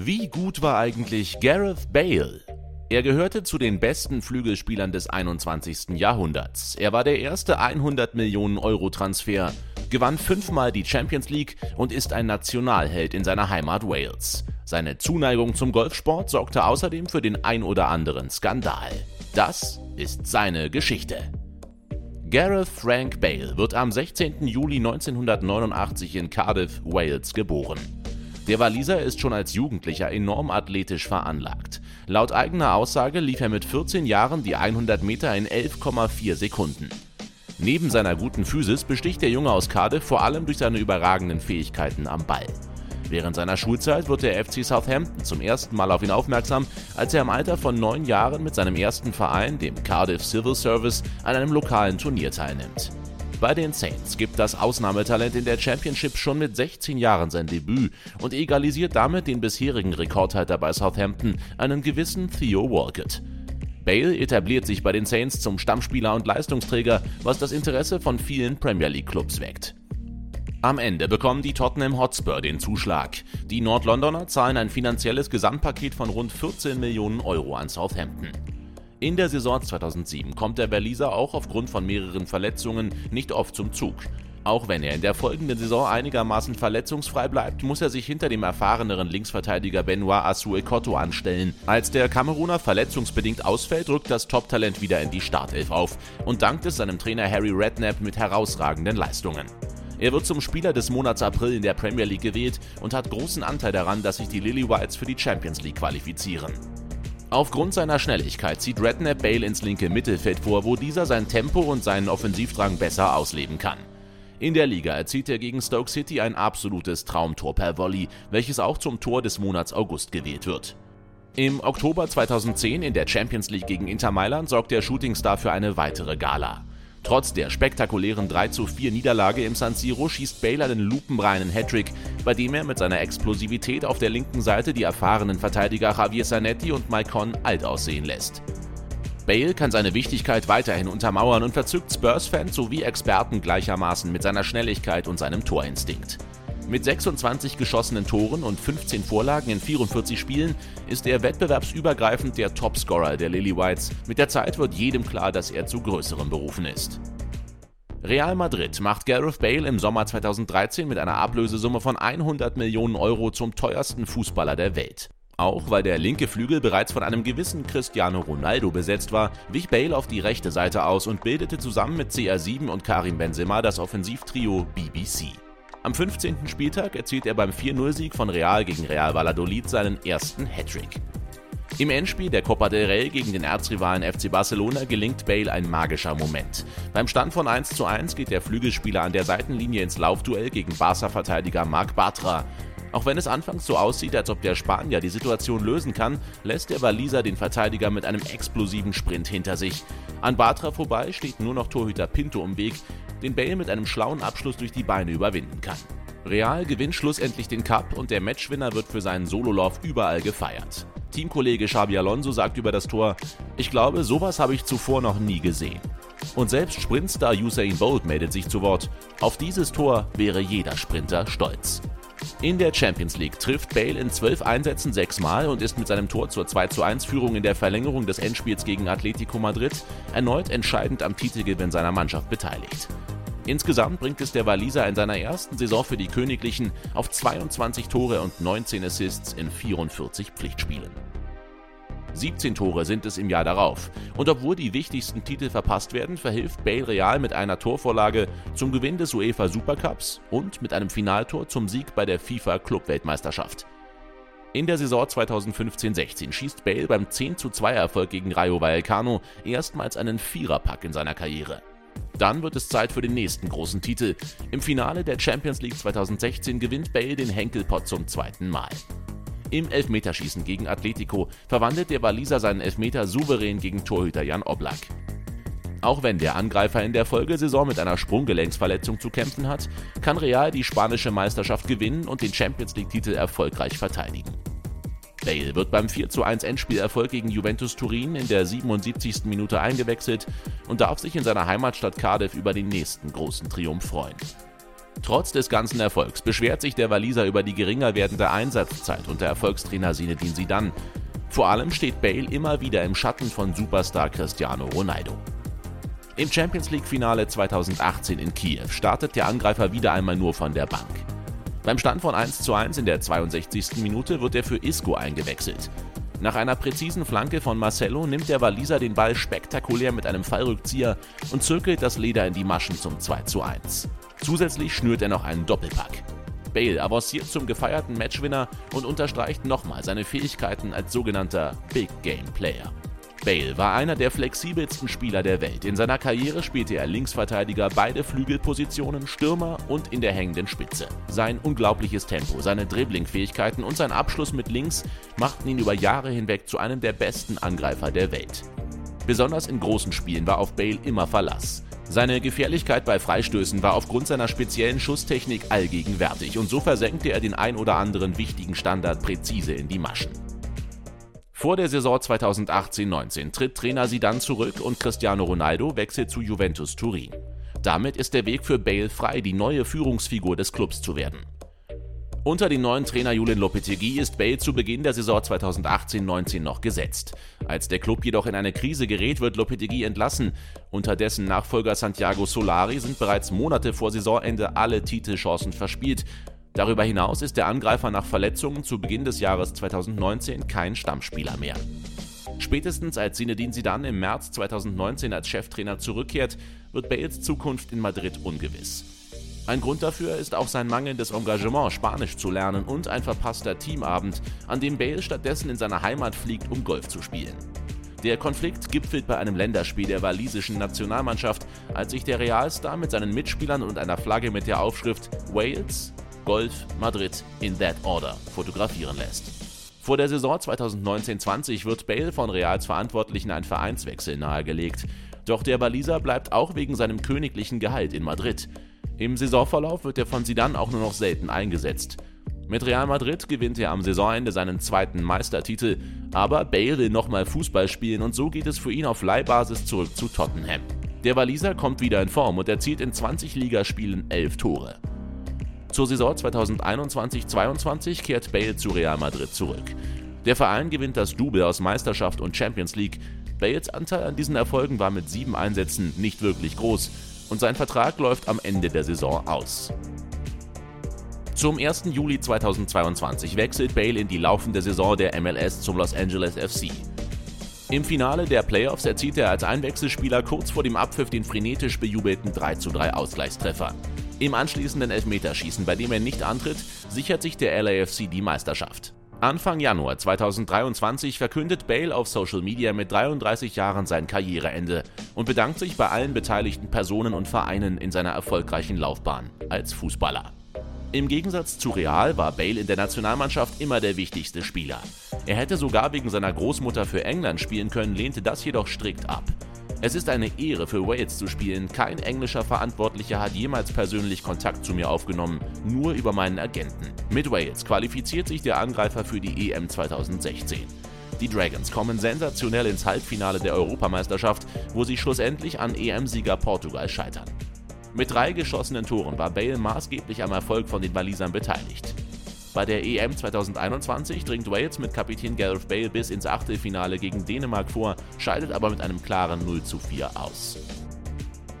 Wie gut war eigentlich Gareth Bale? Er gehörte zu den besten Flügelspielern des 21. Jahrhunderts. Er war der erste 100 Millionen Euro Transfer, gewann fünfmal die Champions League und ist ein Nationalheld in seiner Heimat Wales. Seine Zuneigung zum Golfsport sorgte außerdem für den ein oder anderen Skandal. Das ist seine Geschichte. Gareth Frank Bale wird am 16. Juli 1989 in Cardiff, Wales geboren. Der Waliser ist schon als Jugendlicher enorm athletisch veranlagt. Laut eigener Aussage lief er mit 14 Jahren die 100 Meter in 11,4 Sekunden. Neben seiner guten Physis besticht der Junge aus Cardiff vor allem durch seine überragenden Fähigkeiten am Ball. Während seiner Schulzeit wird der FC Southampton zum ersten Mal auf ihn aufmerksam, als er im Alter von neun Jahren mit seinem ersten Verein, dem Cardiff Civil Service, an einem lokalen Turnier teilnimmt. Bei den Saints gibt das Ausnahmetalent in der Championship schon mit 16 Jahren sein Debüt und egalisiert damit den bisherigen Rekordhalter bei Southampton, einen gewissen Theo Walcott. Bale etabliert sich bei den Saints zum Stammspieler und Leistungsträger, was das Interesse von vielen Premier League Clubs weckt. Am Ende bekommen die Tottenham Hotspur den Zuschlag. Die Nordlondoner zahlen ein finanzielles Gesamtpaket von rund 14 Millionen Euro an Southampton. In der Saison 2007 kommt der Waliser auch aufgrund von mehreren Verletzungen nicht oft zum Zug. Auch wenn er in der folgenden Saison einigermaßen verletzungsfrei bleibt, muss er sich hinter dem erfahreneren Linksverteidiger Benoit Assou-Ekotto anstellen. Als der Kameruner verletzungsbedingt ausfällt, rückt das Top-Talent wieder in die Startelf auf und dankt es seinem Trainer Harry Redknapp mit herausragenden Leistungen. Er wird zum Spieler des Monats April in der Premier League gewählt und hat großen Anteil daran, dass sich die Lily Whites für die Champions League qualifizieren. Aufgrund seiner Schnelligkeit zieht Redknapp Bale ins linke Mittelfeld vor, wo dieser sein Tempo und seinen Offensivdrang besser ausleben kann. In der Liga erzielt er gegen Stoke City ein absolutes Traumtor per Volley, welches auch zum Tor des Monats August gewählt wird. Im Oktober 2010 in der Champions League gegen Inter Mailand sorgt der Shootingstar für eine weitere Gala. Trotz der spektakulären 3:4 Niederlage im San Siro schießt Bale einen lupenreinen Hattrick, bei dem er mit seiner Explosivität auf der linken Seite die erfahrenen Verteidiger Javier Zanetti und Maicon alt aussehen lässt. Bale kann seine Wichtigkeit weiterhin untermauern und verzückt Spurs-Fans sowie Experten gleichermaßen mit seiner Schnelligkeit und seinem Torinstinkt. Mit 26 geschossenen Toren und 15 Vorlagen in 44 Spielen ist er wettbewerbsübergreifend der Topscorer der Lily Whites. Mit der Zeit wird jedem klar, dass er zu größeren Berufen ist. Real Madrid macht Gareth Bale im Sommer 2013 mit einer Ablösesumme von 100 Millionen Euro zum teuersten Fußballer der Welt. Auch weil der linke Flügel bereits von einem gewissen Cristiano Ronaldo besetzt war, wich Bale auf die rechte Seite aus und bildete zusammen mit CR7 und Karim Benzema das Offensivtrio BBC. Am 15. Spieltag erzielt er beim 4-0-Sieg von Real gegen Real Valladolid seinen ersten Hattrick. Im Endspiel der Copa del Rey gegen den Erzrivalen FC Barcelona gelingt Bale ein magischer Moment. Beim Stand von 1 zu 1 geht der Flügelspieler an der Seitenlinie ins Laufduell gegen Barca-Verteidiger Marc Bartra. Auch wenn es anfangs so aussieht, als ob der Spanier die Situation lösen kann, lässt der Waliser den Verteidiger mit einem explosiven Sprint hinter sich. An Bartra vorbei steht nur noch Torhüter Pinto im Weg, den Bale mit einem schlauen Abschluss durch die Beine überwinden kann. Real gewinnt schlussendlich den Cup und der Matchwinner wird für seinen Sololauf überall gefeiert. Teamkollege Xabi Alonso sagt über das Tor: Ich glaube, sowas habe ich zuvor noch nie gesehen. Und selbst Sprintstar Usain Bolt meldet sich zu Wort. Auf dieses Tor wäre jeder Sprinter stolz. In der Champions League trifft Bale in zwölf Einsätzen sechsmal und ist mit seinem Tor zur 21 Führung in der Verlängerung des Endspiels gegen Atletico Madrid erneut entscheidend am Titelgewinn seiner Mannschaft beteiligt. Insgesamt bringt es der Waliser in seiner ersten Saison für die Königlichen auf 22 Tore und 19 Assists in 44 Pflichtspielen. 17 Tore sind es im Jahr darauf. Und obwohl die wichtigsten Titel verpasst werden, verhilft Bale Real mit einer Torvorlage zum Gewinn des UEFA Supercups und mit einem Finaltor zum Sieg bei der FIFA Clubweltmeisterschaft. In der Saison 2015-16 schießt Bale beim 10 zu 2 Erfolg gegen Rayo Vallecano erstmals einen Viererpack in seiner Karriere. Dann wird es Zeit für den nächsten großen Titel. Im Finale der Champions League 2016 gewinnt Bale den Henkelpott zum zweiten Mal. Im Elfmeterschießen gegen Atletico verwandelt der Waliser seinen Elfmeter souverän gegen Torhüter Jan Oblak. Auch wenn der Angreifer in der Folgesaison mit einer Sprunggelenksverletzung zu kämpfen hat, kann Real die spanische Meisterschaft gewinnen und den Champions League-Titel erfolgreich verteidigen. Bale wird beim 4:1 Endspielerfolg gegen Juventus Turin in der 77. Minute eingewechselt und darf sich in seiner Heimatstadt Cardiff über den nächsten großen Triumph freuen. Trotz des ganzen Erfolgs beschwert sich der Waliser über die geringer werdende Einsatzzeit unter Erfolgstrainer Zinedine Zidane. Vor allem steht Bale immer wieder im Schatten von Superstar Cristiano Ronaldo. Im Champions League Finale 2018 in Kiew startet der Angreifer wieder einmal nur von der Bank. Beim Stand von 1 zu 1 in der 62. Minute wird er für Isco eingewechselt. Nach einer präzisen Flanke von Marcelo nimmt der Waliser den Ball spektakulär mit einem Fallrückzieher und zirkelt das Leder in die Maschen zum 2 zu 1. Zusätzlich schnürt er noch einen Doppelpack. Bale avanciert zum gefeierten Matchwinner und unterstreicht nochmal seine Fähigkeiten als sogenannter Big Game Player. Bale war einer der flexibelsten Spieler der Welt. In seiner Karriere spielte er Linksverteidiger, beide Flügelpositionen, Stürmer und in der hängenden Spitze. Sein unglaubliches Tempo, seine Dribblingfähigkeiten und sein Abschluss mit links machten ihn über Jahre hinweg zu einem der besten Angreifer der Welt. Besonders in großen Spielen war auf Bale immer Verlass. Seine Gefährlichkeit bei Freistößen war aufgrund seiner speziellen Schusstechnik allgegenwärtig und so versenkte er den ein oder anderen wichtigen Standard präzise in die Maschen. Vor der Saison 2018-19 tritt Trainer Sidan zurück und Cristiano Ronaldo wechselt zu Juventus Turin. Damit ist der Weg für Bale frei, die neue Führungsfigur des Clubs zu werden. Unter dem neuen Trainer Julian Lopetegui ist Bale zu Beginn der Saison 2018-19 noch gesetzt. Als der Club jedoch in eine Krise gerät, wird Lopetegui entlassen. Unter dessen Nachfolger Santiago Solari sind bereits Monate vor Saisonende alle Titelchancen verspielt. Darüber hinaus ist der Angreifer nach Verletzungen zu Beginn des Jahres 2019 kein Stammspieler mehr. Spätestens als Zinedine Zidane im März 2019 als Cheftrainer zurückkehrt, wird Bales Zukunft in Madrid ungewiss. Ein Grund dafür ist auch sein mangelndes Engagement, Spanisch zu lernen und ein verpasster Teamabend, an dem Bale stattdessen in seine Heimat fliegt, um Golf zu spielen. Der Konflikt gipfelt bei einem Länderspiel der walisischen Nationalmannschaft, als sich der Realstar mit seinen Mitspielern und einer Flagge mit der Aufschrift Wales, Golf Madrid in that order fotografieren lässt. Vor der Saison 2019-20 wird Bale von Reals Verantwortlichen ein Vereinswechsel nahegelegt. Doch der Waliser bleibt auch wegen seinem königlichen Gehalt in Madrid. Im Saisonverlauf wird er von Zidane auch nur noch selten eingesetzt. Mit Real Madrid gewinnt er am Saisonende seinen zweiten Meistertitel, aber Bale will nochmal Fußball spielen und so geht es für ihn auf Leihbasis zurück zu Tottenham. Der Waliser kommt wieder in Form und erzielt in 20 Ligaspielen 11 Tore. Zur Saison 2021-22 kehrt Bale zu Real Madrid zurück. Der Verein gewinnt das Double aus Meisterschaft und Champions League. Bales Anteil an diesen Erfolgen war mit sieben Einsätzen nicht wirklich groß und sein Vertrag läuft am Ende der Saison aus. Zum 1. Juli 2022 wechselt Bale in die laufende Saison der MLS zum Los Angeles FC. Im Finale der Playoffs erzielt er als Einwechselspieler kurz vor dem Abpfiff den frenetisch bejubelten 3:3 Ausgleichstreffer. Im anschließenden Elfmeterschießen, bei dem er nicht antritt, sichert sich der LAFC die Meisterschaft. Anfang Januar 2023 verkündet Bale auf Social Media mit 33 Jahren sein Karriereende und bedankt sich bei allen beteiligten Personen und Vereinen in seiner erfolgreichen Laufbahn als Fußballer. Im Gegensatz zu Real war Bale in der Nationalmannschaft immer der wichtigste Spieler. Er hätte sogar wegen seiner Großmutter für England spielen können, lehnte das jedoch strikt ab. Es ist eine Ehre für Wales zu spielen. Kein englischer Verantwortlicher hat jemals persönlich Kontakt zu mir aufgenommen, nur über meinen Agenten. Mit Wales qualifiziert sich der Angreifer für die EM 2016. Die Dragons kommen sensationell ins Halbfinale der Europameisterschaft, wo sie schlussendlich an EM-Sieger Portugal scheitern. Mit drei geschossenen Toren war Bale maßgeblich am Erfolg von den Walisern beteiligt. Bei der EM 2021 dringt Wales mit Kapitän Gareth Bale bis ins Achtelfinale gegen Dänemark vor, scheidet aber mit einem klaren 0 zu 4 aus.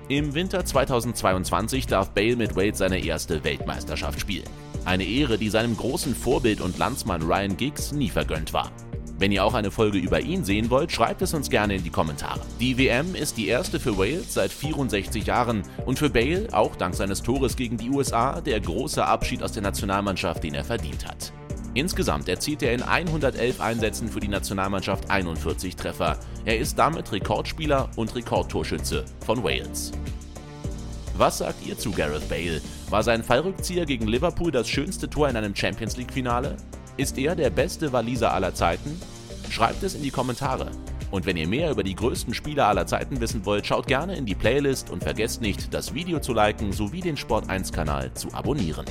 Im Winter 2022 darf Bale mit Wales seine erste Weltmeisterschaft spielen. Eine Ehre, die seinem großen Vorbild und Landsmann Ryan Giggs nie vergönnt war. Wenn ihr auch eine Folge über ihn sehen wollt, schreibt es uns gerne in die Kommentare. Die WM ist die erste für Wales seit 64 Jahren und für Bale, auch dank seines Tores gegen die USA, der große Abschied aus der Nationalmannschaft, den er verdient hat. Insgesamt erzielt er in 111 Einsätzen für die Nationalmannschaft 41 Treffer. Er ist damit Rekordspieler und Rekordtorschütze von Wales. Was sagt ihr zu Gareth Bale? War sein Fallrückzieher gegen Liverpool das schönste Tor in einem Champions League-Finale? Ist er der beste Waliser aller Zeiten? Schreibt es in die Kommentare. Und wenn ihr mehr über die größten Spieler aller Zeiten wissen wollt, schaut gerne in die Playlist und vergesst nicht, das Video zu liken sowie den Sport1-Kanal zu abonnieren.